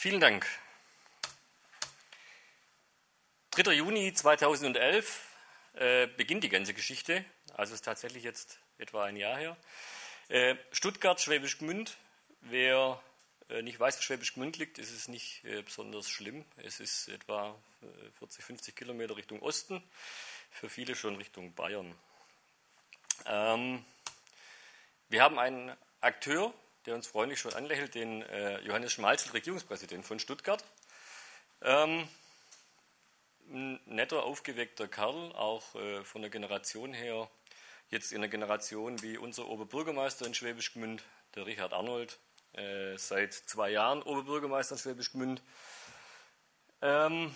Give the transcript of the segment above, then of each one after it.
vielen Dank. 3. Juni 2011 äh, beginnt die ganze Geschichte, also ist tatsächlich jetzt etwa ein Jahr her. Äh, Stuttgart, Schwäbisch Gmünd. Wer äh, nicht weiß, wo Schwäbisch Gmünd liegt, ist es nicht äh, besonders schlimm. Es ist etwa 40, äh, 50 Kilometer Richtung Osten, für viele schon Richtung Bayern. Ähm, wir haben einen Akteur, der uns freundlich schon anlächelt, den äh, Johannes Schmalzel, Regierungspräsident von Stuttgart. Ähm, ein netter, aufgeweckter Kerl, auch äh, von der Generation her, jetzt in der Generation wie unser Oberbürgermeister in Schwäbisch Gmünd, der Richard Arnold, äh, seit zwei Jahren Oberbürgermeister in Schwäbisch Gmünd. Ähm,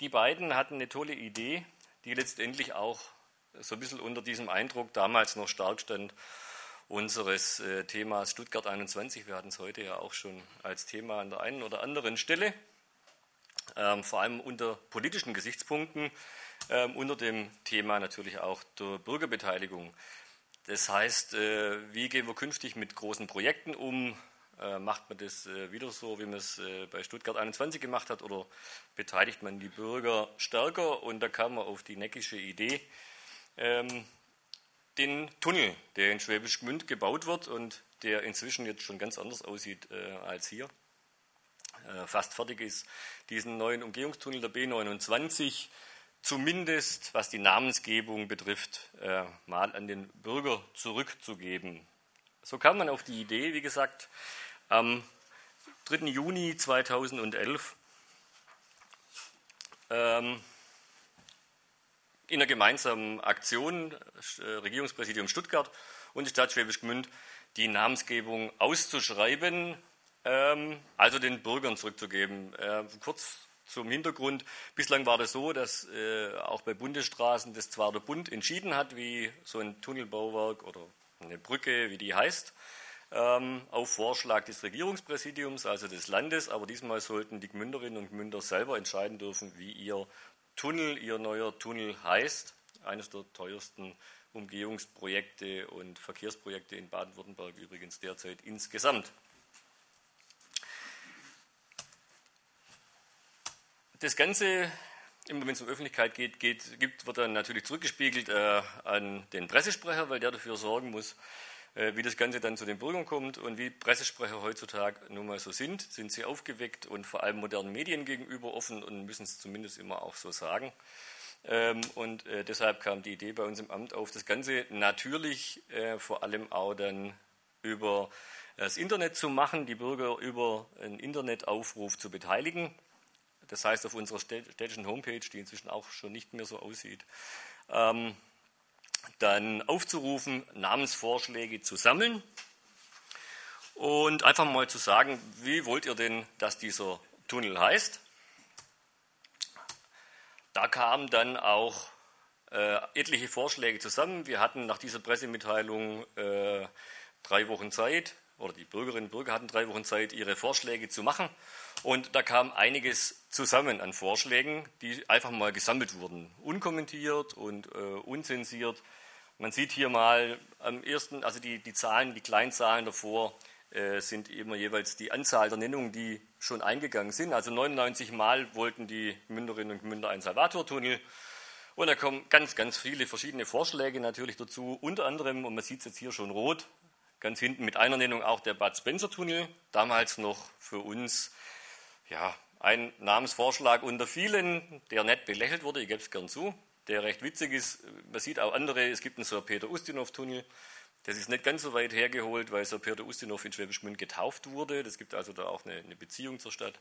die beiden hatten eine tolle Idee, die letztendlich auch so ein bisschen unter diesem Eindruck damals noch stark stand unseres äh, Themas Stuttgart 21. Wir hatten es heute ja auch schon als Thema an der einen oder anderen Stelle, ähm, vor allem unter politischen Gesichtspunkten, ähm, unter dem Thema natürlich auch der Bürgerbeteiligung. Das heißt, äh, wie gehen wir künftig mit großen Projekten um? Äh, macht man das äh, wieder so, wie man es äh, bei Stuttgart 21 gemacht hat, oder beteiligt man die Bürger stärker? Und da kam man auf die neckische Idee, ähm, den Tunnel, der in Schwäbisch Gmünd gebaut wird und der inzwischen jetzt schon ganz anders aussieht äh, als hier, äh, fast fertig ist, diesen neuen Umgehungstunnel der B29 zumindest, was die Namensgebung betrifft, äh, mal an den Bürger zurückzugeben. So kam man auf die Idee, wie gesagt, am 3. Juni 2011 ähm, in einer gemeinsamen Aktion, äh, Regierungspräsidium Stuttgart und die Stadt Schwäbisch Gmünd, die Namensgebung auszuschreiben, ähm, also den Bürgern zurückzugeben. Äh, kurz zum Hintergrund. Bislang war das so, dass äh, auch bei Bundesstraßen das zwar der Bund entschieden hat, wie so ein Tunnelbauwerk oder eine Brücke, wie die heißt, ähm, auf Vorschlag des Regierungspräsidiums, also des Landes, aber diesmal sollten die Gmünderinnen und Gmünder selber entscheiden dürfen, wie ihr Tunnel, ihr neuer Tunnel heißt. Eines der teuersten Umgehungsprojekte und Verkehrsprojekte in Baden-Württemberg übrigens derzeit insgesamt. Das Ganze, immer wenn es um Öffentlichkeit geht, geht gibt, wird dann natürlich zurückgespiegelt äh, an den Pressesprecher, weil der dafür sorgen muss, wie das Ganze dann zu den Bürgern kommt und wie Pressesprecher heutzutage nun mal so sind. Sind sie aufgeweckt und vor allem modernen Medien gegenüber offen und müssen es zumindest immer auch so sagen. Ähm, und äh, deshalb kam die Idee bei uns im Amt auf, das Ganze natürlich äh, vor allem auch dann über das Internet zu machen, die Bürger über einen Internetaufruf zu beteiligen. Das heißt, auf unserer städtischen Homepage, die inzwischen auch schon nicht mehr so aussieht, ähm, dann aufzurufen, Namensvorschläge zu sammeln und einfach mal zu sagen, wie wollt ihr denn, dass dieser Tunnel heißt? Da kamen dann auch äh, etliche Vorschläge zusammen. Wir hatten nach dieser Pressemitteilung äh, drei Wochen Zeit, oder die Bürgerinnen und Bürger hatten drei Wochen Zeit, ihre Vorschläge zu machen. Und da kam einiges zusammen an Vorschlägen, die einfach mal gesammelt wurden, unkommentiert und äh, unzensiert. Man sieht hier mal am ersten, also die, die Zahlen, die Kleinzahlen davor äh, sind immer jeweils die Anzahl der Nennungen, die schon eingegangen sind. Also 99 Mal wollten die Münderinnen und Münder einen Salvatortunnel. Und da kommen ganz, ganz viele verschiedene Vorschläge natürlich dazu. Unter anderem, und man sieht es jetzt hier schon rot, ganz hinten mit einer Nennung auch der Bad Spencer Tunnel. Damals noch für uns ja, ein Namensvorschlag unter vielen, der nett belächelt wurde, ich gebe es gern zu der recht witzig ist. Man sieht auch andere, es gibt einen Sir Peter Ustinov-Tunnel. Das ist nicht ganz so weit hergeholt, weil Sir Peter Ustinov in Schwäbisch Gmünd getauft wurde. Das gibt also da auch eine, eine Beziehung zur Stadt.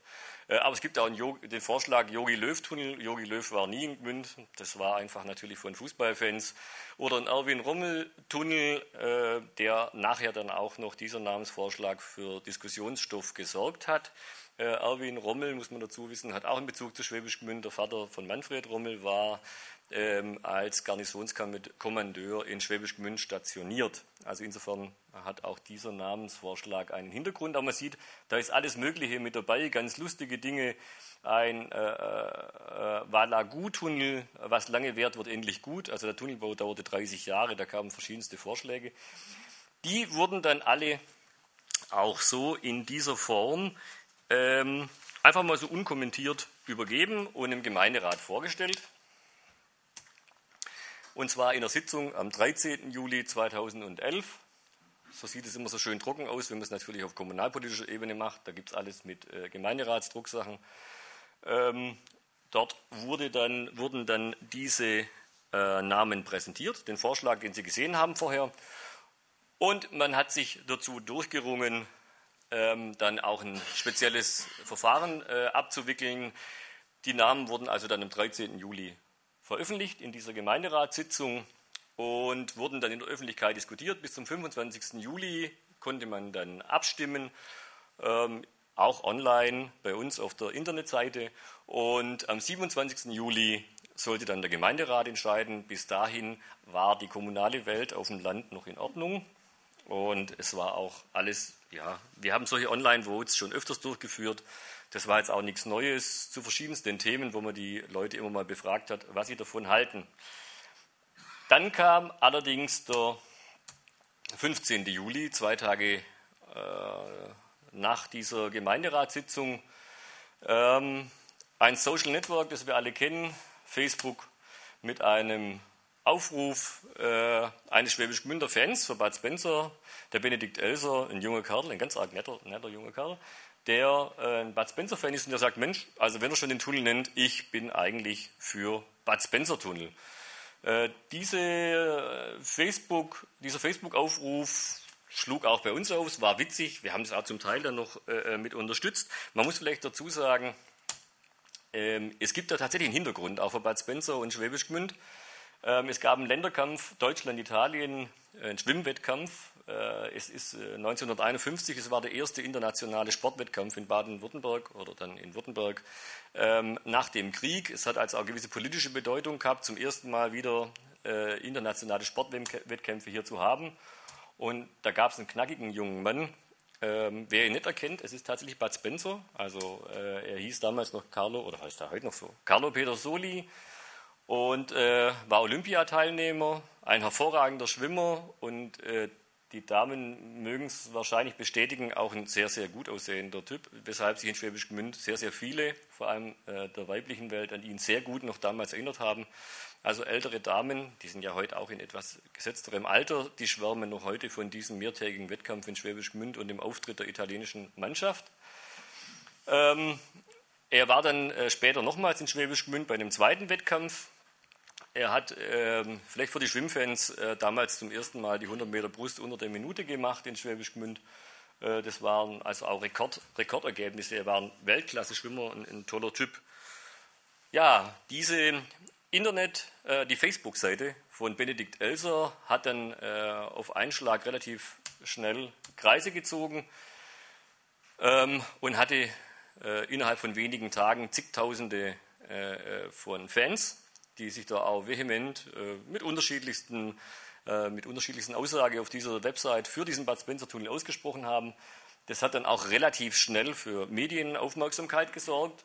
Äh, aber es gibt auch den Vorschlag Yogi Löw-Tunnel. Yogi Löw war nie in Gmünd. Das war einfach natürlich von Fußballfans. Oder ein Erwin Rommel-Tunnel, äh, der nachher dann auch noch dieser Namensvorschlag für Diskussionsstoff gesorgt hat. Äh, Erwin Rommel, muss man dazu wissen, hat auch einen Bezug zu Schwäbisch Gmünd. Der Vater von Manfred Rommel war ähm, als Garnisonskommandeur in Schwäbisch Gmünd stationiert. Also insofern hat auch dieser Namensvorschlag einen Hintergrund. Aber man sieht, da ist alles Mögliche mit dabei, ganz lustige Dinge. Ein äh, äh, Walagu-Tunnel, was lange währt, wird endlich gut. Also der Tunnelbau dauerte 30 Jahre, da kamen verschiedenste Vorschläge. Die wurden dann alle auch so in dieser Form ähm, einfach mal so unkommentiert übergeben und im Gemeinderat vorgestellt. Und zwar in der Sitzung am 13. Juli 2011. So sieht es immer so schön trocken aus, wenn man es natürlich auf kommunalpolitischer Ebene macht. Da gibt es alles mit äh, Gemeinderatsdrucksachen. Ähm, dort wurde dann, wurden dann diese äh, Namen präsentiert, den Vorschlag, den Sie gesehen haben vorher. Und man hat sich dazu durchgerungen, ähm, dann auch ein spezielles Verfahren äh, abzuwickeln. Die Namen wurden also dann am 13. Juli veröffentlicht in dieser Gemeinderatssitzung und wurden dann in der Öffentlichkeit diskutiert. Bis zum 25. Juli konnte man dann abstimmen, ähm, auch online bei uns auf der Internetseite. Und am 27. Juli sollte dann der Gemeinderat entscheiden. Bis dahin war die kommunale Welt auf dem Land noch in Ordnung. Und es war auch alles, ja, wir haben solche Online-Votes schon öfters durchgeführt. Das war jetzt auch nichts Neues zu verschiedensten Themen, wo man die Leute immer mal befragt hat, was sie davon halten. Dann kam allerdings der 15. Juli, zwei Tage äh, nach dieser Gemeinderatssitzung, ähm, ein Social Network, das wir alle kennen, Facebook, mit einem Aufruf äh, eines Schwäbisch Gmünder Fans für Bad Spencer, der Benedikt Elser, ein junger Kerl, ein ganz arg netter, netter junger Kerl, der äh, ein Bad Spencer Fan ist und der sagt, Mensch, also wenn er schon den Tunnel nennt, ich bin eigentlich für Bad Spencer Tunnel. Äh, diese äh, Facebook, dieser Facebook-Aufruf schlug auch bei uns auf, war witzig, wir haben es auch zum Teil dann noch äh, äh, mit unterstützt. Man muss vielleicht dazu sagen, ähm, es gibt da tatsächlich einen Hintergrund, auch für Bad Spencer und Schwäbisch Gmünd. Ähm, es gab einen Länderkampf Deutschland-Italien, äh, einen Schwimmwettkampf. Äh, es ist 1951, äh, es war der erste internationale Sportwettkampf in Baden-Württemberg oder dann in Württemberg ähm, nach dem Krieg. Es hat also auch gewisse politische Bedeutung gehabt, zum ersten Mal wieder internationale Sportwettkämpfe hier zu haben. Und da gab es einen knackigen jungen Mann, ähm, wer ihn nicht erkennt, es ist tatsächlich Bud Spencer. Also äh, er hieß damals noch Carlo, oder heißt er heute noch so? Carlo Peter Soli und äh, war Olympiateilnehmer, ein hervorragender Schwimmer und äh, die Damen mögen es wahrscheinlich bestätigen, auch ein sehr, sehr gut aussehender Typ, weshalb sich in Schwäbisch Gmünd sehr, sehr viele, vor allem äh, der weiblichen Welt, an ihn sehr gut noch damals erinnert haben. Also ältere Damen, die sind ja heute auch in etwas gesetzterem Alter, die schwärmen noch heute von diesem mehrtägigen Wettkampf in Schwäbisch Gmünd und dem Auftritt der italienischen Mannschaft. Ähm, er war dann äh, später nochmals in Schwäbisch Gmünd bei einem zweiten Wettkampf er hat äh, vielleicht für die Schwimmfans äh, damals zum ersten Mal die 100 Meter Brust unter der Minute gemacht in Schwäbisch Gmünd. Äh, das waren also auch Rekord, Rekordergebnisse. Er war ein Weltklasse-Schwimmer, ein, ein, toller Typ. Ja, diese Internet, äh, die Facebook-Seite von Benedikt Elser hat dann äh, auf einen Schlag relativ schnell Kreise gezogen ähm, und hatte äh, innerhalb von wenigen Tagen zigtausende von Fans die sich da auch vehement äh, mit, unterschiedlichsten, äh, mit unterschiedlichsten Aussagen auf dieser Website für diesen Bud Spencer-Tunnel ausgesprochen haben. Das hat dann auch relativ schnell für Medienaufmerksamkeit gesorgt.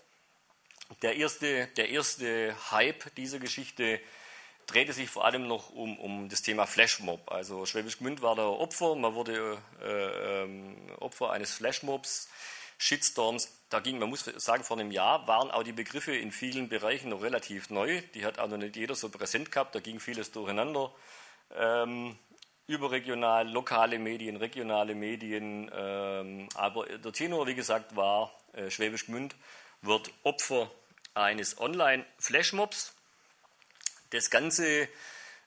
Der erste, der erste Hype dieser Geschichte drehte sich vor allem noch um, um das Thema Flashmob. Also Schwäbisch Gmünd war der Opfer, man wurde äh, ähm, Opfer eines Flashmobs. Shitstorms, da ging, man muss sagen, vor einem Jahr waren auch die Begriffe in vielen Bereichen noch relativ neu. Die hat auch noch nicht jeder so präsent gehabt, da ging vieles durcheinander. Ähm, überregional, lokale Medien, regionale Medien. Ähm, aber der Tenor, wie gesagt, war, äh, Schwäbisch Gmünd wird Opfer eines Online-Flashmobs. Das Ganze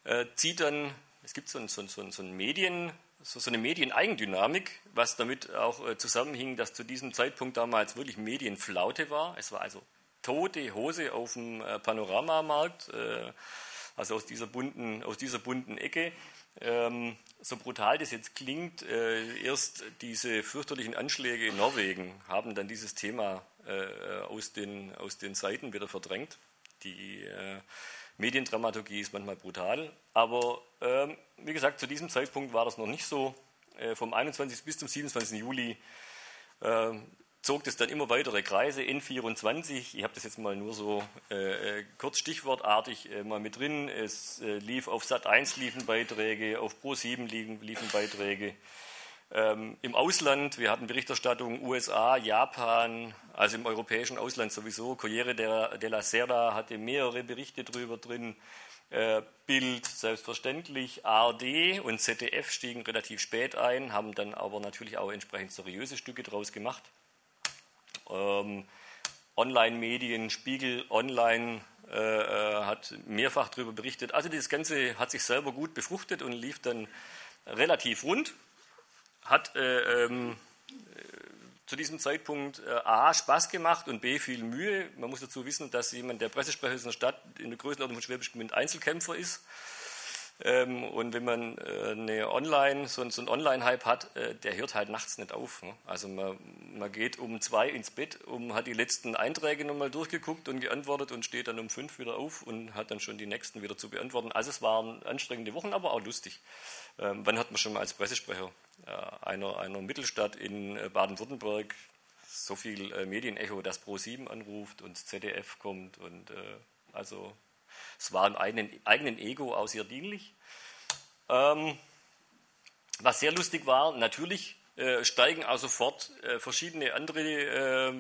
äh, zieht dann, es gibt so ein, so ein, so ein Medien, so, so eine Medieneigendynamik, was damit auch äh, zusammenhing, dass zu diesem Zeitpunkt damals wirklich Medienflaute war. Es war also tote Hose auf dem äh, Panoramamarkt, äh, also aus dieser bunten, aus dieser bunten Ecke. Ähm, so brutal das jetzt klingt, äh, erst diese fürchterlichen Anschläge in Norwegen haben dann dieses Thema äh, aus, den, aus den Seiten wieder verdrängt. Die äh, Mediendramaturgie ist manchmal brutal, aber ähm, wie gesagt, zu diesem Zeitpunkt war das noch nicht so. Äh, vom 21. bis zum 27. Juli äh, zog das dann immer weitere Kreise. N24, ich habe das jetzt mal nur so äh, äh kurz stichwortartig äh, mal mit drin. Es äh, lief auf Sat 1 liefen Beiträge, auf Pro 7 liefen, liefen Beiträge. Ähm, Im Ausland, wir hatten Berichterstattung USA, Japan, also im europäischen Ausland sowieso. Corriere della Sera hatte mehrere Berichte drüber drin. Äh, Bild selbstverständlich, ARD und ZDF stiegen relativ spät ein, haben dann aber natürlich auch entsprechend seriöse Stücke draus gemacht. Ähm, Online-Medien, Spiegel Online äh, äh, hat mehrfach darüber berichtet. Also das Ganze hat sich selber gut befruchtet und lief dann relativ rund. Hat äh, ähm, zu diesem Zeitpunkt äh, A, Spaß gemacht und B, viel Mühe. Man muss dazu wissen, dass jemand, der Pressesprecher ist in der Stadt, in der Größenordnung von Schwäbisch Gmünd Einzelkämpfer ist. Ähm, und wenn man äh, eine Online, so, so einen Online-Hype hat, äh, der hört halt nachts nicht auf. Ne? Also man, man, geht um zwei ins Bett, um, hat die letzten Einträge nochmal durchgeguckt und geantwortet und steht dann um fünf wieder auf und hat dann schon die nächsten wieder zu beantworten. Also es waren anstrengende Wochen, aber auch lustig. Ähm, wann hat man schon mal als Pressesprecher äh, einer, einer Mittelstadt in äh, Baden-Württemberg so viel äh, Medienecho, dass Pro7 anruft und ZDF kommt und äh, also es war im eigenen, eigenen Ego auch sehr dienlich. Ähm, was sehr lustig war, natürlich äh, steigen auch sofort äh, verschiedene andere äh,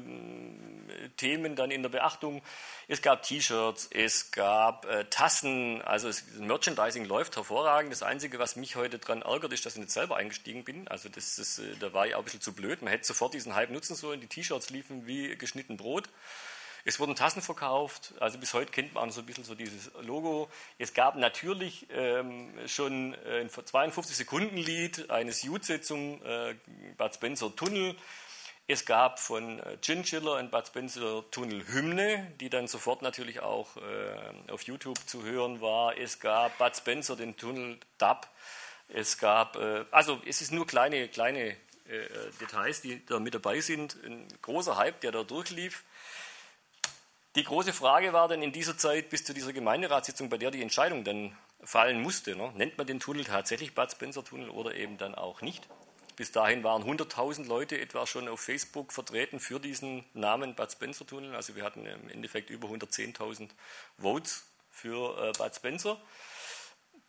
Themen dann in der Beachtung. Es gab T-Shirts, es gab äh, Tassen, also das Merchandising läuft hervorragend. Das Einzige, was mich heute daran ärgert, ist, dass ich nicht selber eingestiegen bin. Also das ist, äh, da war ich auch ein bisschen zu blöd. Man hätte sofort diesen Hype nutzen sollen. Die T-Shirts liefen wie geschnitten Brot. Es wurden Tassen verkauft, also bis heute kennt man so ein bisschen so dieses Logo. Es gab natürlich ähm, schon äh, ein 52 Sekunden Lied eines Jutze zum äh, Bud Spencer Tunnel. Es gab von äh, Chinchilla ein Bud Spencer Tunnel Hymne, die dann sofort natürlich auch äh, auf YouTube zu hören war. Es gab Bud Spencer den Tunnel Dub. Es gab, äh, also es ist nur kleine, kleine äh, Details, die da mit dabei sind. Ein großer Hype, der da durchlief. Die große Frage war dann in dieser Zeit bis zu dieser Gemeinderatssitzung, bei der die Entscheidung dann fallen musste, ne? nennt man den Tunnel tatsächlich Bad Spencer Tunnel oder eben dann auch nicht. Bis dahin waren 100.000 Leute etwa schon auf Facebook vertreten für diesen Namen Bad Spencer Tunnel. Also wir hatten im Endeffekt über 110.000 Votes für äh, Bad Spencer.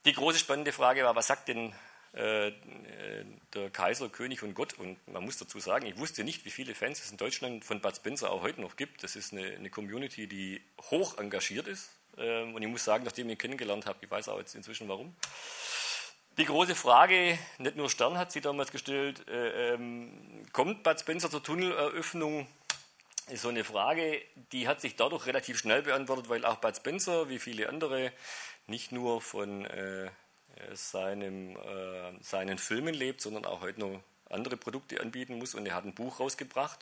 Die große spannende Frage war, was sagt denn äh, der Kaiser, König und Gott. Und man muss dazu sagen, ich wusste nicht, wie viele Fans es in Deutschland von Bud Spencer auch heute noch gibt. Das ist eine, eine Community, die hoch engagiert ist. Ähm, und ich muss sagen, nachdem ich ihn kennengelernt habe, ich weiß auch jetzt inzwischen warum. Die große Frage, nicht nur Stern hat sie damals gestellt, äh, ähm, kommt Bud Spencer zur Tunneleröffnung? Ist so eine Frage, die hat sich dadurch relativ schnell beantwortet, weil auch Bud Spencer, wie viele andere, nicht nur von äh, seinem, äh, seinen Filmen lebt, sondern auch heute noch andere Produkte anbieten muss. Und er hat ein Buch rausgebracht.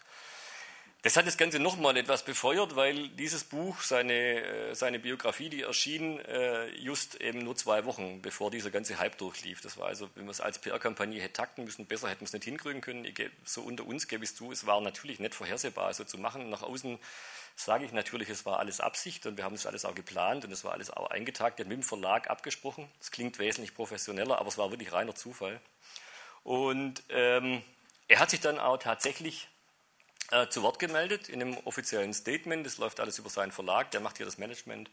Das hat das Ganze nochmal etwas befeuert, weil dieses Buch, seine, äh, seine Biografie, die erschien äh, just eben nur zwei Wochen, bevor dieser ganze Hype durchlief. Das war also, wenn man es als PR-Kampagne hätte takten müssen, besser hätten wir es nicht hinkriegen können. So unter uns gebe ich es zu, es war natürlich nicht vorhersehbar, so zu machen. Nach außen sage ich natürlich, es war alles Absicht und wir haben das alles auch geplant und es war alles auch eingetaktet, mit dem Verlag abgesprochen. Es klingt wesentlich professioneller, aber es war wirklich reiner Zufall. Und ähm, er hat sich dann auch tatsächlich äh, zu Wort gemeldet in einem offiziellen Statement. Das läuft alles über seinen Verlag, der macht hier das Management.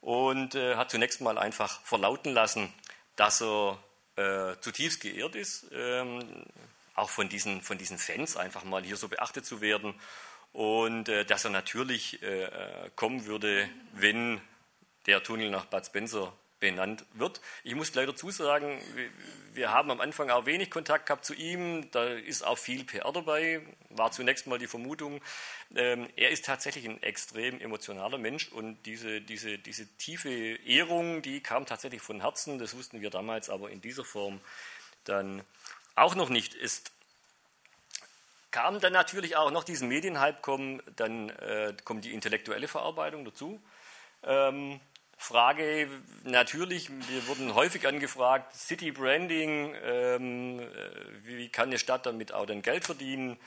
Und äh, hat zunächst mal einfach verlauten lassen, dass er äh, zutiefst geehrt ist, ähm, auch von diesen, von diesen Fans einfach mal hier so beachtet zu werden und äh, dass er natürlich äh, kommen würde, wenn der Tunnel nach Bad Spencer benannt wird. Ich muss leider zusagen, wir haben am Anfang auch wenig Kontakt gehabt zu ihm, da ist auch viel PR dabei, war zunächst mal die Vermutung, ähm, er ist tatsächlich ein extrem emotionaler Mensch und diese, diese, diese tiefe Ehrung, die kam tatsächlich von Herzen, das wussten wir damals, aber in dieser Form dann auch noch nicht. Ist kam dann natürlich auch noch diesen Medienhype kommen, dann äh, kommt die intellektuelle Verarbeitung dazu. Ähm, Frage natürlich, wir wurden häufig angefragt, City Branding, ähm, äh, wie kann eine Stadt damit auch dann Geld verdienen?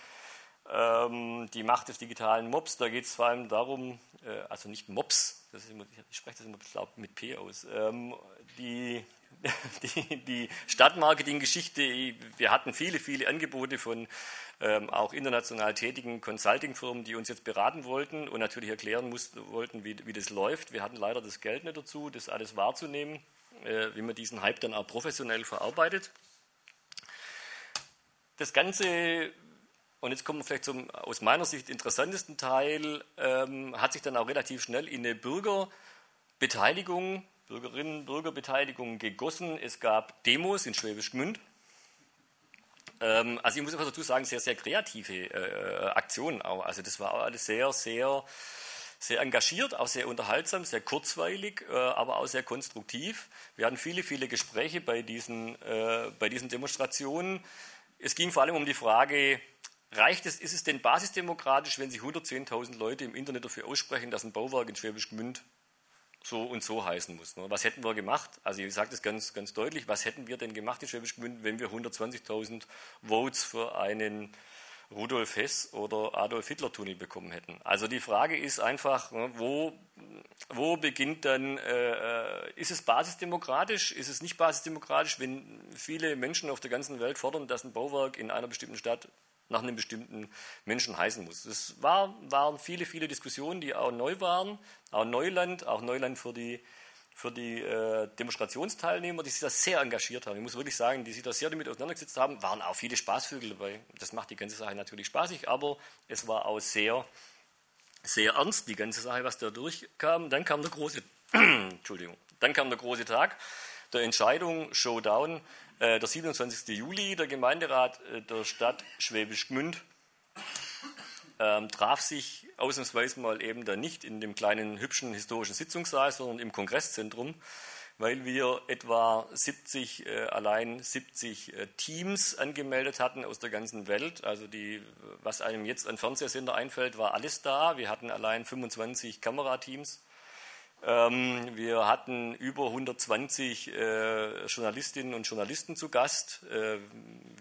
Ähm, die Macht des digitalen Mobs, da geht es vor allem darum, äh, also nicht Mobs, immer, ich spreche das immer mit P aus, ähm, die, die, die Stadtmarketing-Geschichte, wir hatten viele, viele Angebote von ähm, auch international tätigen Consulting-Firmen, die uns jetzt beraten wollten und natürlich erklären mussten, wollten, wie, wie das läuft. Wir hatten leider das Geld nicht dazu, das alles wahrzunehmen, äh, wie man diesen Hype dann auch professionell verarbeitet. das Ganze, und jetzt kommen wir vielleicht zum aus meiner Sicht interessantesten Teil, ähm, hat sich dann auch relativ schnell in eine Bürgerbeteiligung, Bürgerinnen, Bürgerbeteiligung gegossen. Es gab Demos in Schwäbisch Gmünd. Ähm, also ich muss einfach dazu sagen, sehr, sehr kreative äh, Aktionen auch. Also das war alles sehr, sehr sehr engagiert, auch sehr unterhaltsam, sehr kurzweilig, äh, aber auch sehr konstruktiv. Wir hatten viele, viele Gespräche bei diesen, äh, bei diesen Demonstrationen. Es ging vor allem um die Frage, reicht es, ist es denn basisdemokratisch, wenn sich 110.000 Leute im Internet dafür aussprechen, dass ein Bauwerk in Schwäbisch Gmünd so und so heißen muss. Ne? Was hätten wir gemacht? Also ich sage das ganz, ganz deutlich, was hätten wir denn gemacht in Schwäbisch Gmünd, wenn wir 120.000 Votes für einen Rudolf Hess oder Adolf Hitler Tunnel bekommen hätten. Also die Frage ist einfach, ne, wo, wo beginnt dann, äh, äh, ist es basisdemokratisch, ist es nicht basisdemokratisch, wenn viele Menschen auf der ganzen Welt fordern, dass ein Bauwerk in einer bestimmten Stadt nach einem bestimmten Menschen heißen muss. Es war, waren viele, viele Diskussionen, die auch neu waren, auch Neuland, auch Neuland für die für die äh, Demonstrationsteilnehmer, die sich da sehr engagiert haben. Ich muss wirklich sagen, die sich da sehr damit auseinandergesetzt haben, waren auch viele Spaßvögel dabei. Das macht die ganze Sache natürlich spaßig, aber es war auch sehr, sehr ernst, die ganze Sache, was da durchkam. Dann kam der große, Entschuldigung, dann kam der große Tag der Entscheidung, Showdown, äh, der 27. Juli, der Gemeinderat äh, der Stadt Schwäbisch Gmünd ähm, traf sich ausnahmsweise mal eben dann nicht in dem kleinen hübschen historischen Sitzungssaal, sondern im Kongresszentrum, weil wir etwa 70, äh, allein 70 äh, Teams angemeldet hatten aus der ganzen Welt. Also die, was einem jetzt an Fernsehsender einfällt, war alles da. Wir hatten allein 25 Kamerateams. Ähm, wir hatten über 120 äh, Journalistinnen und Journalisten zu Gast. Äh,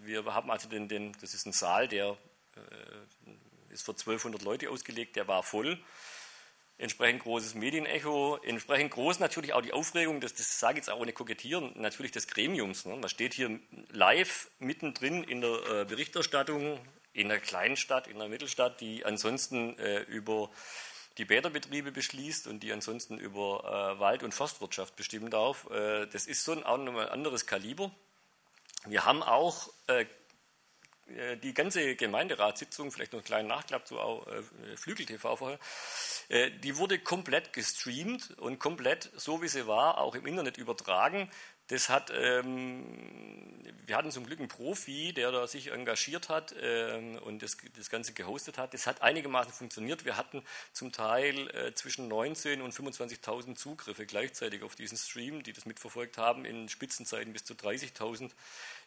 wir haben also den, den, das ist ein Saal, der äh, ist für 1200 Leute ausgelegt, der war voll. Entsprechend großes Medienecho, entsprechend groß natürlich auch die Aufregung, das, das sage ich jetzt auch ohne Kokettieren, natürlich des Gremiums. Ne? Man steht hier live mittendrin in der äh, Berichterstattung in einer kleinen Stadt, in einer Mittelstadt, die ansonsten äh, über die Bäderbetriebe beschließt und die ansonsten über äh, Wald- und Forstwirtschaft bestimmen darf. Äh, das ist so ein, ein anderes Kaliber. Wir haben auch äh, äh, die ganze Gemeinderatssitzung, vielleicht noch einen kleinen Nachklapp zu äh, Flügel TV vorher, äh, die wurde komplett gestreamt und komplett, so wie sie war, auch im Internet übertragen. Das hat, ähm, wir hatten zum Glück einen Profi, der da sich engagiert hat ähm, und das, das Ganze gehostet hat. Das hat einigermaßen funktioniert. Wir hatten zum Teil äh, zwischen 19 und 25.000 Zugriffe gleichzeitig auf diesen Stream, die das mitverfolgt haben, in Spitzenzeiten bis zu 30.000.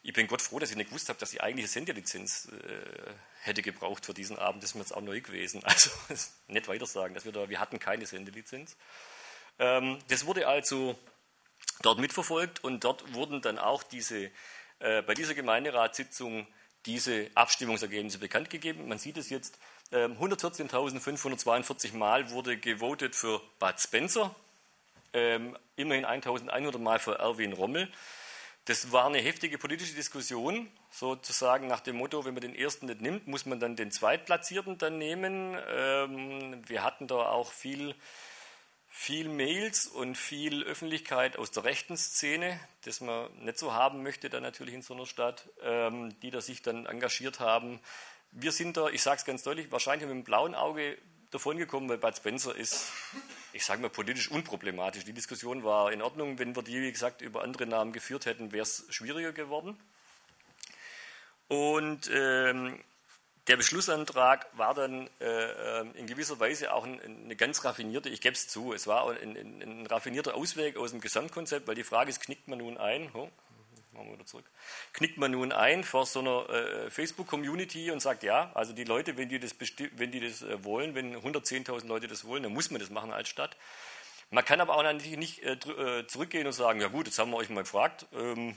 Ich bin Gott froh, dass ich nicht gewusst habe, dass die eigentliche Sendelizenz äh, hätte gebraucht für diesen Abend. Das ist mir jetzt auch neu gewesen. Also nicht weiter sagen, dass wir da, wir hatten keine Sendelizenz. Ähm, das wurde also dort mitverfolgt und dort wurden dann auch diese, äh, bei dieser Gemeinderatssitzung diese Abstimmungsergebnisse bekannt gegeben. Man sieht es jetzt, äh, 114.542 Mal wurde gewotet für Bad Spencer, äh, immerhin 1.100 Mal für Erwin Rommel. Das war eine heftige politische Diskussion, sozusagen nach dem Motto, wenn man den ersten nicht nimmt, muss man dann den Zweitplatzierten dann nehmen. Ähm, wir hatten da auch viel viel Mails und viel Öffentlichkeit aus der rechten Szene, das man nicht so haben möchte, dann natürlich in so einer Stadt, ähm, die da sich dann engagiert haben. Wir sind da, ich sage es ganz deutlich, wahrscheinlich mit dem blauen Auge davongekommen, weil Bud Spencer ist, ich sage mal, politisch unproblematisch. Die Diskussion war in Ordnung. Wenn wir die, wie gesagt, über andere Namen geführt hätten, wäre es schwieriger geworden. Und ähm, der Beschlussantrag war dann äh, äh, in gewisser Weise auch ein, eine ganz raffinierte, ich gebe es zu, es war ein, ein, ein, raffinierter Ausweg aus dem Gesamtkonzept, weil die Frage ist, knickt man nun ein, oh, machen wir wieder zurück, knickt man nun ein vor so einer äh, Facebook-Community und sagt, ja, also die Leute, wenn die das, wenn die das äh, wollen, wenn 110.000 Leute das wollen, dann muss man das machen als Stadt. Man kann aber auch natürlich nicht äh, äh, zurückgehen und sagen, ja gut, jetzt haben wir euch mal gefragt, ähm,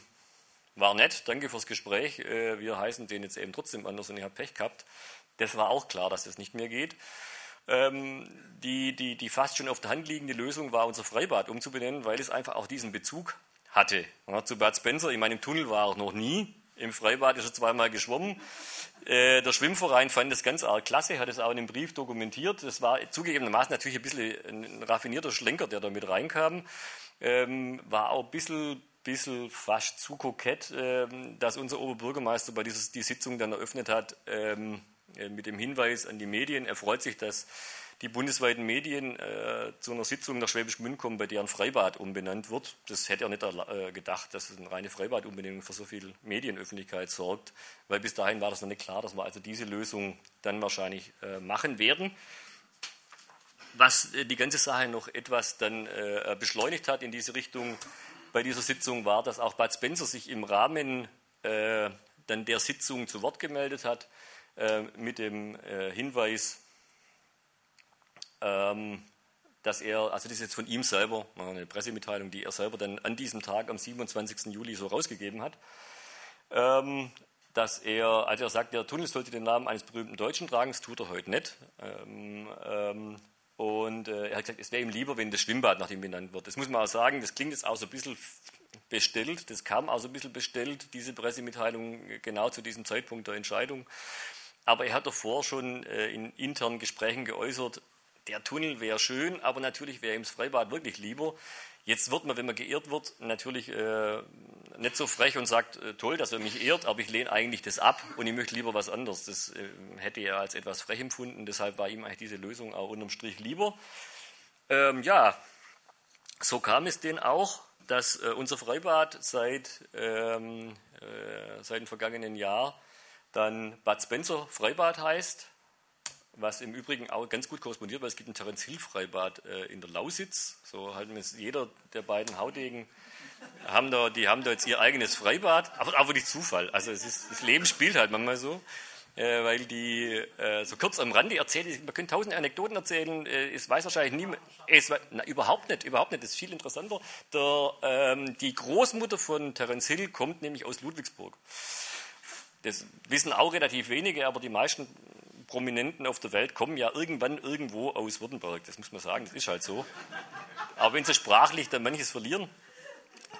war nett, danke fürs Gespräch. Äh, wir heißen den jetzt eben trotzdem anders und ihr habt Pech gehabt. Das war auch klar, dass das nicht mehr geht. Ähm, die, die, die fast schon auf der Hand liegende Lösung war, unser Freibad umzubenennen, weil es einfach auch diesen Bezug hatte. zu Bad Spencer, ich meine, im Tunnel war er noch nie. Im Freibad ist er zweimal geschwommen. Äh, der Schwimmverein fand das ganz arg klasse, hat es auch in dem Brief dokumentiert. Das war zugegebenermaßen natürlich ein bisschen ein raffinierter Schlenker, der da mit reinkam. Ähm, war auch ein bisschen bisschen fast zu kokett, äh, dass unser Oberbürgermeister bei dieser die Sitzung dann eröffnet hat ähm, äh, mit dem Hinweis an die Medien. Er freut sich, dass die bundesweiten Medien äh, zu einer Sitzung nach Schwäbisch Gmünd kommen, bei der ein Freibad umbenannt wird. Das hätte er nicht äh, gedacht, dass eine reine Freibadumbenennung für so viel Medienöffentlichkeit sorgt, weil bis dahin war das noch nicht klar, dass wir also diese Lösung dann wahrscheinlich machen werden. Was die ganze Sache noch etwas dann beschleunigt hat in diese Richtung bei dieser Sitzung war, dass auch Bud Spencer sich im Rahmen äh, dann der Sitzung zu Wort gemeldet hat mit dem Hinweis, ähm, dass er, also das ist jetzt von ihm selber, eine Pressemitteilung, die er selber dann an diesem Tag am 27. Juli so rausgegeben hat, ähm, dass er, also er sagt, der Tunnel sollte den Namen eines berühmten Deutschen tragen, das tut er heute nicht. Ähm, und äh, er hat gesagt, es wäre ihm lieber, wenn das Schwimmbad nach ihm benannt wird. Das muss man auch sagen, das klingt jetzt auch so ein bisschen bestellt, das kam auch so ein bisschen bestellt, diese Pressemitteilung genau zu diesem Zeitpunkt der Entscheidung. Aber er hat davor schon äh, in internen Gesprächen geäußert, der Tunnel wäre schön, aber natürlich wäre ihm das Freibad wirklich lieber. Jetzt wird man, wenn man geehrt wird, natürlich äh, nicht so frech und sagt, äh, toll, dass er mich ehrt, aber ich lehne eigentlich das ab und ich möchte lieber was anderes. Das äh, hätte er als etwas frech empfunden, deshalb war ihm eigentlich diese Lösung auch unterm Strich lieber. Ähm, ja, so kam es denn auch, dass äh, unser Freibad seit, ähm, äh, seit dem vergangenen Jahr dann Bad Spencer Freibad heißt was im Übrigen auch ganz gut korrespondiert, weil es gibt ein Terence Hill Freibad äh, in der Lausitz. So halten es jeder der beiden Haudegen haben da, die haben da jetzt ihr eigenes Freibad, aber auch wirklich Zufall. Also es ist, das Leben spielt halt manchmal so, äh, weil die äh, so kurz am Rande erzählt, man könnte tausend Anekdoten erzählen, äh, es weiß wahrscheinlich niemand, überhaupt nicht, überhaupt nicht, das ist viel interessanter. Der, ähm, die Großmutter von Terence Hill kommt nämlich aus Ludwigsburg. Das wissen auch relativ wenige, aber die meisten Prominenten auf der Welt kommen ja irgendwann irgendwo aus Württemberg. Das muss man sagen, das ist halt so. Aber wenn sie sprachlich dann manches verlieren,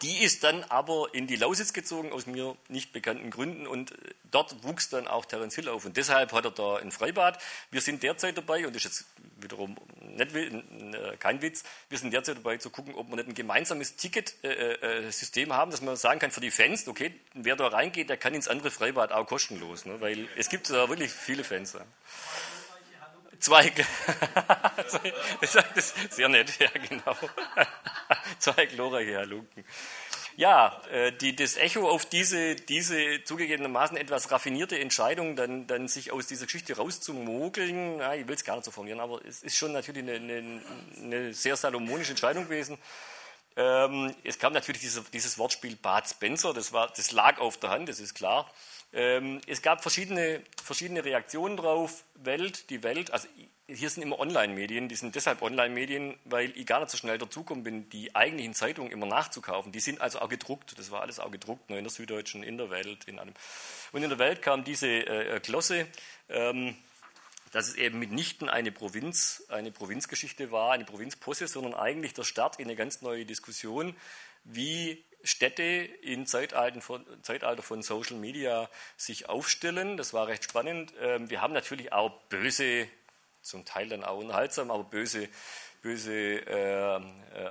die ist dann aber in die Lausitz gezogen, aus mir nicht bekannten Gründen. Und äh, dort wuchs dann auch Terence Hill auf. Und deshalb hat er da ein Freibad. Wir sind derzeit dabei, und das ist jetzt wiederum nicht, äh, kein Witz, wir sind derzeit dabei zu gucken, ob wir nicht ein gemeinsames Ticketsystem äh, haben, dass man sagen kann für die Fans, okay, wer da reingeht, der kann ins andere Freibad auch kostenlos. Ne? Weil es gibt da wirklich viele Fans. Ja. Zwei, das ist sehr nett, ja genau. Zwei glorreiche Halunken. Ja, äh, die, das Echo auf diese, diese zugegebenermaßen etwas raffinierte Entscheidung, dann, dann sich aus dieser Geschichte rauszumogeln, na, ich will es gar nicht so formulieren, aber es ist schon natürlich eine, eine, eine sehr salomonische Entscheidung gewesen. Ähm, es kam natürlich diese, dieses Wortspiel Bad Spencer, das, war, das lag auf der Hand, das ist klar. Ähm, es gab verschiedene, verschiedene Reaktionen drauf. Welt, die Welt, also hier sind immer Online-Medien, die sind deshalb Online-Medien, weil ich gar nicht so schnell dazukommen bin, die eigentlichen Zeitungen immer nachzukaufen. Die sind also auch gedruckt, das war alles auch gedruckt, nur in der Süddeutschen, in der Welt, in allem. Und in der Welt kam diese äh, Glosse, ähm, dass es eben mitnichten eine Provinz, eine Provinzgeschichte war, eine Provinzposse, sondern eigentlich der Start in eine ganz neue Diskussion, wie Städte im Zeitalter von, Zeitalter von Social Media sich aufstellen. Das war recht spannend. Ähm, wir haben natürlich auch böse, zum Teil dann auch unterhaltsam, aber böse, böse äh, äh,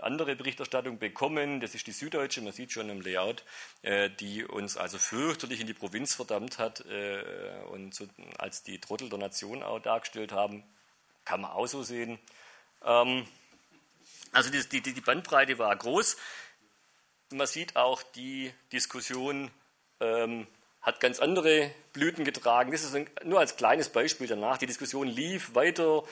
andere Berichterstattung bekommen. Das ist die Süddeutsche, man sieht schon im Layout, äh, die uns also fürchterlich in die Provinz verdammt hat äh, und so, als die Trottel der Nation auch dargestellt haben. Kann man auch so sehen. Ähm, also die, die, die Bandbreite war groß man sieht auch, die Diskussion ähm, hat ganz andere Blüten getragen. Das ist ein, nur als kleines Beispiel danach. Die Diskussion lief weiter.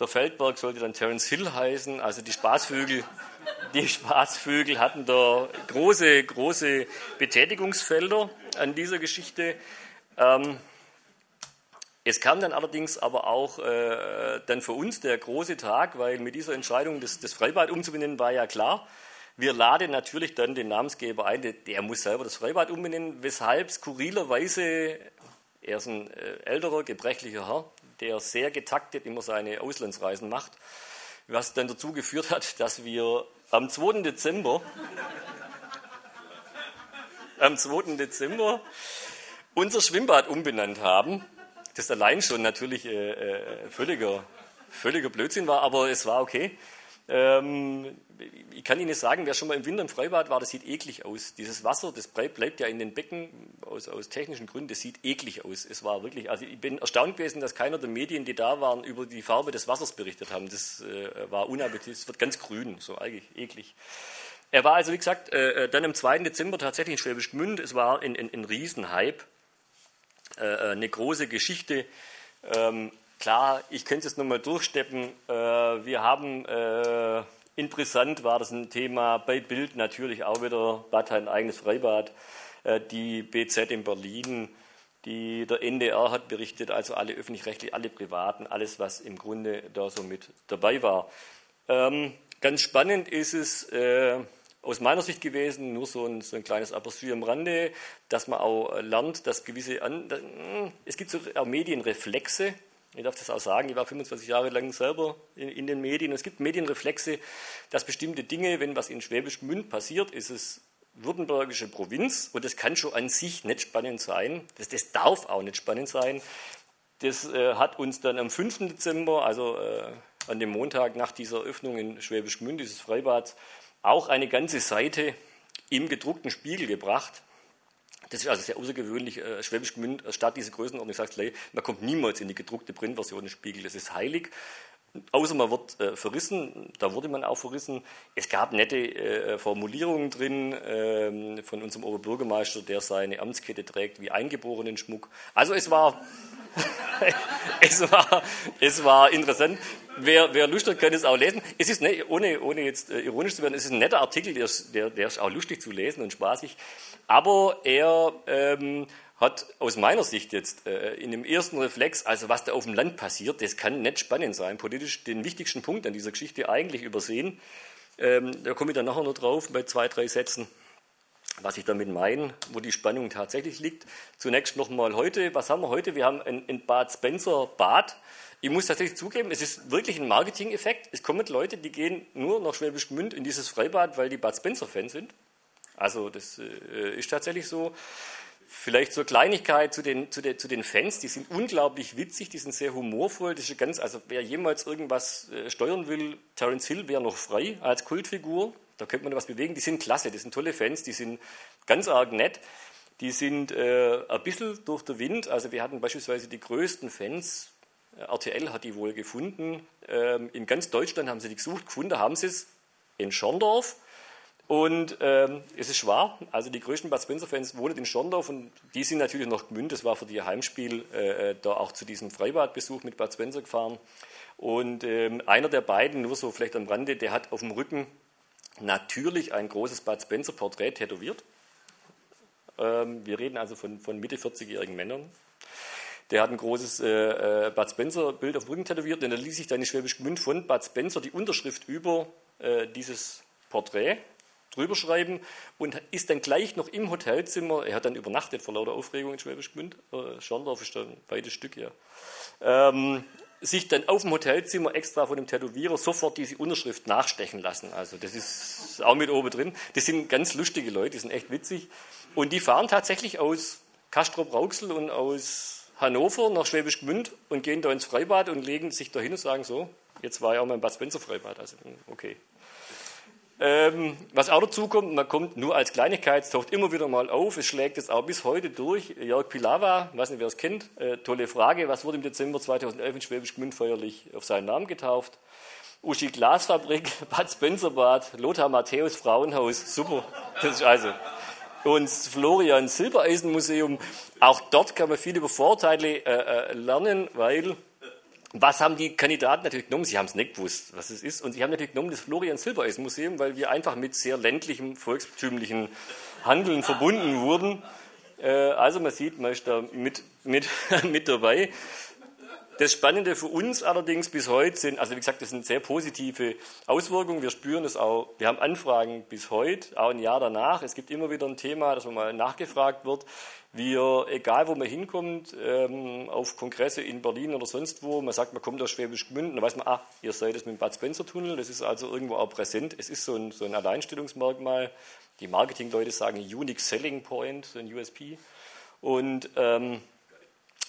Der Feldberg sollte dann Terence Hill heißen. Also die Spaßvögel, die Spaßvögel hatten da große, große Betätigungsfelder an dieser Geschichte. Ähm, es kam dann allerdings aber auch äh, dann für uns der große Tag, weil mit dieser Entscheidung das, das Freibad umzubenennen war ja klar. Wir laden natürlich dann den Namensgeber ein, der muss selber das Freibad umbenennen, weshalb skurrilerweise, er ist ein äh, älterer, gebrechlicher Herr, der sehr getaktet immer seine Auslandsreisen macht, was dann dazu geführt hat, dass wir am 2. Dezember, am 2. Dezember unser Schwimmbad umbenannt haben. Das allein schon natürlich äh, äh, völliger, völliger Blödsinn war, aber es war okay. Ähm, ich kann Ihnen sagen, wer schon mal im Winter im Freibad war, das sieht eklig aus. Dieses Wasser, das bleibt ja in den Becken aus, aus technischen Gründen, das sieht eklig aus. Es war wirklich, also ich bin erstaunt gewesen, dass keiner der Medien, die da waren, über die Farbe des Wassers berichtet haben. Das äh, war unappetitlich, es wird ganz grün, so eigentlich eklig. Er war also, wie gesagt, äh, äh dann am 2. Dezember tatsächlich in Schwäbisch Gmünd. Es war ein, ein, ein Riesenhype, äh, äh, eine große Geschichte. Ähm, klar, ich könnte es nochmal durchsteppen. Äh, wir haben Interessant war das ein Thema bei Bild natürlich auch wieder. Bad hat ein eigenes Freibad. Äh, die BZ in Berlin, die, der NDR hat berichtet, also alle öffentlich-rechtlich, alle Privaten, alles, was im Grunde da so mit dabei war. Ähm, ganz spannend ist es äh, aus meiner Sicht gewesen, nur so ein, so ein kleines Aperçu am Rande, dass man auch lernt, dass gewisse, An es gibt so Medienreflexe, ich darf das auch sagen, ich war 25 Jahre lang selber in, in den Medien. Es gibt Medienreflexe, dass bestimmte Dinge, wenn was in Schwäbisch Gmünd passiert, ist es württembergische Provinz und das kann schon an sich nicht spannend sein. Das, das darf auch nicht spannend sein. Das äh, hat uns dann am 5. Dezember, also äh, an dem Montag nach dieser Öffnung in Schwäbisch Gmünd, dieses Freibads, auch eine ganze Seite im gedruckten Spiegel gebracht. Das ist also sehr außergewöhnlich. Äh, Schwäbisch Gmünd, statt diese Größenordnung, sagt man kommt niemals in die gedruckte Printversion des Spiegel. Das ist heilig. Außer man wird äh, verrissen, da wurde man auch verrissen. Es gab nette äh, Formulierungen drin äh, von unserem Oberbürgermeister, der seine Amtskette trägt wie eingeborenen Schmuck. Also es war, es war, es war interessant. Wer, wer Lust hat, kann es auch lesen. Es ist, ne, ohne, ohne jetzt äh, ironisch zu werden, es ist ein netter Artikel, der, der, der ist auch lustig zu lesen und spaßig. Aber er ähm, hat aus meiner Sicht jetzt äh, in dem ersten Reflex, also was da auf dem Land passiert, das kann nicht spannend sein, politisch den wichtigsten Punkt an dieser Geschichte eigentlich übersehen. Ähm, da komme ich dann nachher noch drauf bei zwei, drei Sätzen, was ich damit meine, wo die Spannung tatsächlich liegt. Zunächst nochmal heute, was haben wir heute? Wir haben ein, ein Bad Spencer Bad. Ich muss tatsächlich zugeben, es ist wirklich ein Marketing-Effekt. Es kommen Leute, die gehen nur nach Schwäbisch Gmünd in dieses Freibad, weil die Bad Spencer-Fans sind. Also das äh, ist tatsächlich so. Vielleicht zur Kleinigkeit zu den, zu, den, zu den Fans, die sind unglaublich witzig, die sind sehr humorvoll. Das ist ganz, also wer jemals irgendwas äh, steuern will, Terence Hill wäre noch frei als Kultfigur, da könnte man was bewegen. Die sind klasse, die sind tolle Fans, die sind ganz arg nett. Die sind äh, ein bisschen durch den Wind. Also wir hatten beispielsweise die größten Fans, äh, RTL hat die wohl gefunden. Ähm, in ganz Deutschland haben sie die gesucht, gefunden haben sie es in Schorndorf. Und ähm, es ist wahr, also die größten Bad Spencer-Fans wohnen in Schorndorf und die sind natürlich noch Gmünd. Das war für die Heimspiel äh, da auch zu diesem Freibadbesuch mit Bad Spencer gefahren. Und ähm, einer der beiden, nur so vielleicht am Rande, der hat auf dem Rücken natürlich ein großes Bad Spencer-Porträt tätowiert. Ähm, wir reden also von, von Mitte 40-jährigen Männern. Der hat ein großes äh, äh, Bad Spencer-Bild auf dem Rücken tätowiert und da ließ sich dann in Schwäbisch Gmünd von Bad Spencer die Unterschrift über äh, dieses Porträt drüber schreiben und ist dann gleich noch im Hotelzimmer, er hat dann übernachtet vor lauter Aufregung in Schwäbisch Gmünd, äh, Schorndorf ist ein weites Stück, ja, ähm, sich dann auf dem Hotelzimmer extra von dem Tätowierer sofort diese Unterschrift nachstechen lassen. Also das ist auch mit oben drin. Das sind ganz lustige Leute, die sind echt witzig. Und die fahren tatsächlich aus Castrop-Rauxel und aus Hannover nach Schwäbisch Gmünd und gehen da ins Freibad und legen sich da hin und sagen so, jetzt war ja auch mein Bad Spencer Freibad. Also okay, ähm, was auch dazu kommt, man kommt nur als Kleinigkeit, es taucht immer wieder mal auf, es schlägt jetzt auch bis heute durch. Jörg Pilawa, weiß nicht, wer es kennt, äh, tolle Frage, was wurde im Dezember 2011 in Schwäbisch Gmünd feierlich auf seinen Namen getauft? Uschi Glasfabrik, Bad Spencerbad, Lothar Matthäus Frauenhaus, super. Das ist also. Und Florian Silbereisenmuseum, auch dort kann man viel über Vorteile äh, äh lernen, weil was haben die Kandidaten natürlich genommen? Sie haben es nicht gewusst, was es ist. Und sie haben natürlich genommen das Florian Silbereisen Museum, weil wir einfach mit sehr ländlichem, volkstümlichen Handeln verbunden wurden. Äh, also man sieht, man ist da mit, mit, mit dabei. Das Spannende für uns allerdings bis heute sind, also wie gesagt, das sind sehr positive Auswirkungen. Wir spüren es auch. Wir haben Anfragen bis heute, auch ein Jahr danach. Es gibt immer wieder ein Thema, man mal nachgefragt wird. Wir, egal wo man hinkommt, ähm, auf Kongresse in Berlin oder sonst wo, man sagt, man kommt aus Schwäbisch Gmünd, dann weiß man, ah, ihr seid es mit dem Bad Spencer Tunnel. Das ist also irgendwo auch präsent. Es ist so ein, so ein Alleinstellungsmerkmal. Die Marketingleute sagen Unique Selling Point, so ein USP. Und ähm,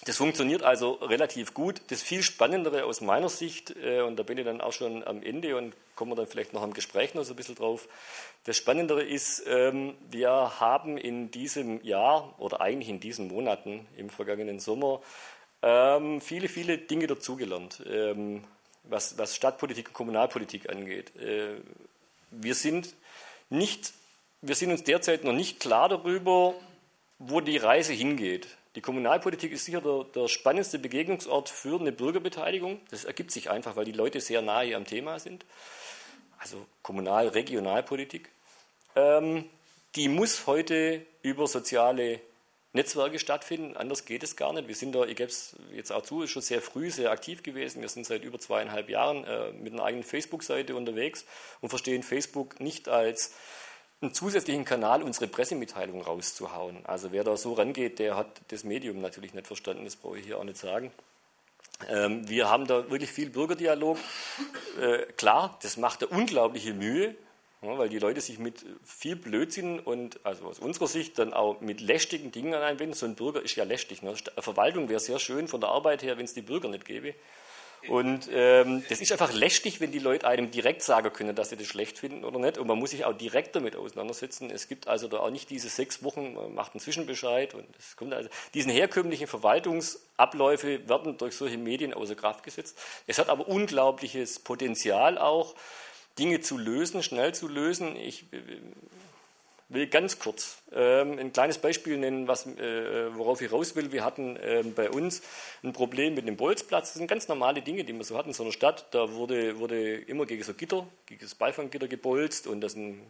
Das funktioniert also relativ gut. Das viel Spannendere aus meiner Sicht, äh, und da bin ich dann auch schon am Ende und kommen wir dann vielleicht noch im Gespräch noch so ein bisschen drauf. Das Spannendere ist, ähm, wir haben in diesem Jahr oder eigentlich in diesen Monaten im vergangenen Sommer ähm, viele, viele Dinge dazugelernt, ähm, was, was Stadtpolitik und Kommunalpolitik angeht. Äh, wir sind nicht, wir sind uns derzeit noch nicht klar darüber, wo die Reise hingeht. Die Kommunalpolitik ist sicher der, der, spannendste Begegnungsort für eine Bürgerbeteiligung. Das ergibt sich einfach, weil die Leute sehr nahe am Thema sind. Also Kommunal-, Regionalpolitik. Ähm, die muss heute über soziale Netzwerke stattfinden. Anders geht es gar nicht. Wir sind da, ich gebe es jetzt auch zu, schon sehr früh sehr aktiv gewesen. Wir sind seit über zweieinhalb Jahren äh, mit einer eigenen Facebook-Seite unterwegs und verstehen Facebook nicht als einen zusätzlichen Kanal, unsere Pressemitteilung rauszuhauen. Also wer da so rangeht, der hat das Medium natürlich nicht verstanden, das brauche ich hier auch nicht sagen. Ähm, wir haben da wirklich viel Bürgerdialog. Äh, klar, das macht eine unglaubliche Mühe, ja, weil die Leute sich mit viel Blödsinn und also aus unserer Sicht dann auch mit lästigen Dingen einbinden. So ein Bürger ist ja lästig. Ne? Verwaltung wäre sehr schön von der Arbeit her, wenn es die Bürger nicht gäbe. Und ähm, das ist einfach lästig, wenn die Leute einem direkt sagen können, dass sie das schlecht finden oder nicht. Und man muss sich auch direkt damit auseinandersetzen. Es gibt also da auch nicht diese sechs Wochen, man macht einen Zwischenbescheid. Und es kommt also, diesen herkömmlichen Verwaltungsabläufe werden durch solche Medien außer Kraft gesetzt. Es hat aber unglaubliches Potenzial auch, Dinge zu lösen, schnell zu lösen. Ich will ganz kurz ähm, ein kleines Beispiel nennen, was, äh, worauf ich raus will. Wir hatten äh, bei uns ein Problem mit dem Bolzplatz. Das sind ganz normale Dinge, die man so hat in so einer Stadt. Da wurde, wurde immer gegen so Gitter, gegen das Beifanggitter gebolzt und das sind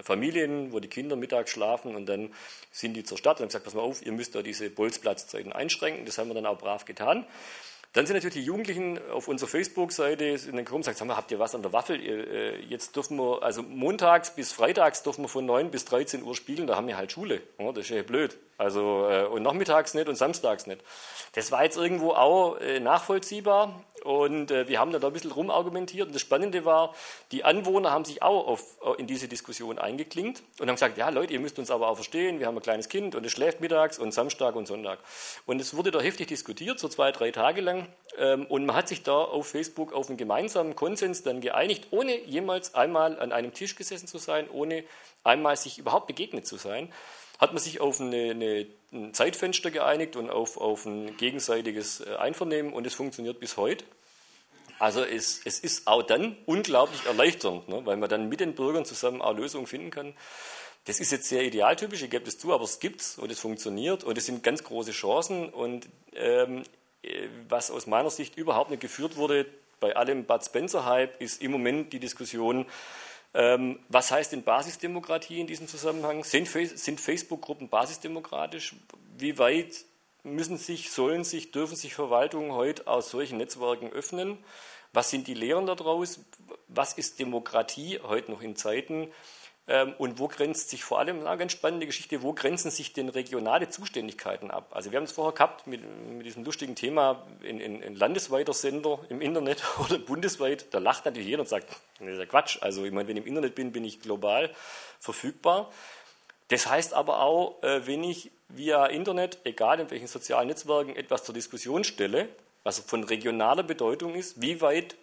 Familien, wo die Kinder mittags schlafen und dann sind die zur Stadt und haben gesagt, pass mal auf, ihr müsst da diese Bolzplatzzeiten einschränken. Das haben wir dann auch brav getan. Dann sind natürlich die Jugendlichen auf unserer Facebook-Seite in den Gruppen gesagt, habt ihr was an der Waffel? Äh, jetzt dürfen wir, also montags bis freitags dürfen wir von 9 bis 13 Uhr spielen, da haben wir halt Schule. Das ist ja blöd. Also, äh, und nachmittags nicht und samstags nicht. Das war jetzt irgendwo auch äh, nachvollziehbar und äh, wir haben da ein bisschen rumargumentiert. Und das Spannende war, die Anwohner haben sich auch auf, in diese Diskussion eingeklinkt und haben gesagt, ja Leute, ihr müsst uns aber auch verstehen, wir haben ein kleines Kind und es schläft mittags und Samstag und Sonntag. Und es wurde da heftig diskutiert, so zwei, drei Tage lang. Ähm, und man hat sich da auf Facebook auf einen gemeinsamen Konsens dann geeinigt, ohne jemals einmal an einem Tisch gesessen zu sein, ohne einmal sich überhaupt begegnet zu sein hat man sich auf eine, eine, ein Zeitfenster geeinigt und auf, auf ein gegenseitiges äh, Einvernehmen und es funktioniert bis heute. Also es, es ist auch dann unglaublich erleichternd, ne, weil man dann mit den Bürgern zusammen auch Lösungen finden kann. Das ist jetzt sehr idealtypisch, ich gebe das zu, aber es gibt es und es funktioniert und es sind ganz große Chancen und ähm, äh, was aus meiner Sicht überhaupt nicht geführt wurde bei allem Bud Spencer-Hype, ist im Moment die Diskussion, was heißt denn Basisdemokratie in diesem Zusammenhang? Sind, sind Facebook-Gruppen basisdemokratisch? Wie weit müssen sich, sollen sich, dürfen sich Verwaltungen heute aus solchen Netzwerken öffnen? Was sind die Lehren daraus? Was ist Demokratie heute noch in Zeiten, ähm, und wo grenzt sich vor allem, eine ganz spannende Geschichte, wo grenzen sich denn regionale Zuständigkeiten ab? Also wir haben es vorher gehabt mit, mit diesem lustigen Thema in, in, in, landesweiter Sender im Internet oder bundesweit. Da lacht natürlich jeder und sagt, das ist ja Quatsch. Also ich meine, wenn ich im Internet bin, bin ich global verfügbar. Das heißt aber auch, äh, wenn ich via Internet, egal in welchen sozialen Netzwerken, etwas zur Diskussion stelle, was von regionaler Bedeutung ist, wie weit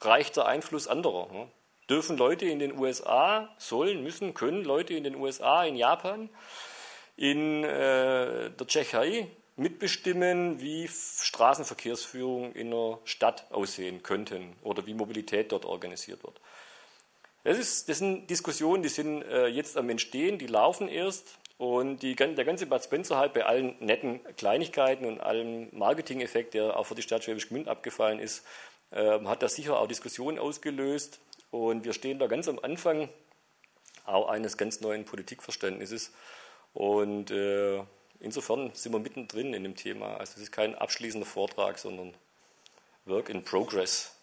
reicht der Einfluss anderer? Dürfen Leute in den USA, sollen, müssen, können Leute in den USA, in Japan, in äh, der Tschechei mitbestimmen, wie Straßenverkehrsführung in einer Stadt aussehen könnten oder wie Mobilität dort organisiert wird. Das, ist, das sind Diskussionen, die sind äh, jetzt am Entstehen, die laufen erst. Und die, der ganze Bad Spencer halt bei allen netten Kleinigkeiten und allem Marketing-Effekt, der auch für die Stadt Schwäbisch Gmünd abgefallen ist, äh, hat da sicher auch Diskussionen ausgelöst. Und wir stehen da ganz am Anfang auch eines ganz neuen Politikverständnisses. Und äh, insofern sind wir mittendrin in dem Thema. Also es ist kein abschließender Vortrag, sondern Work in Progress.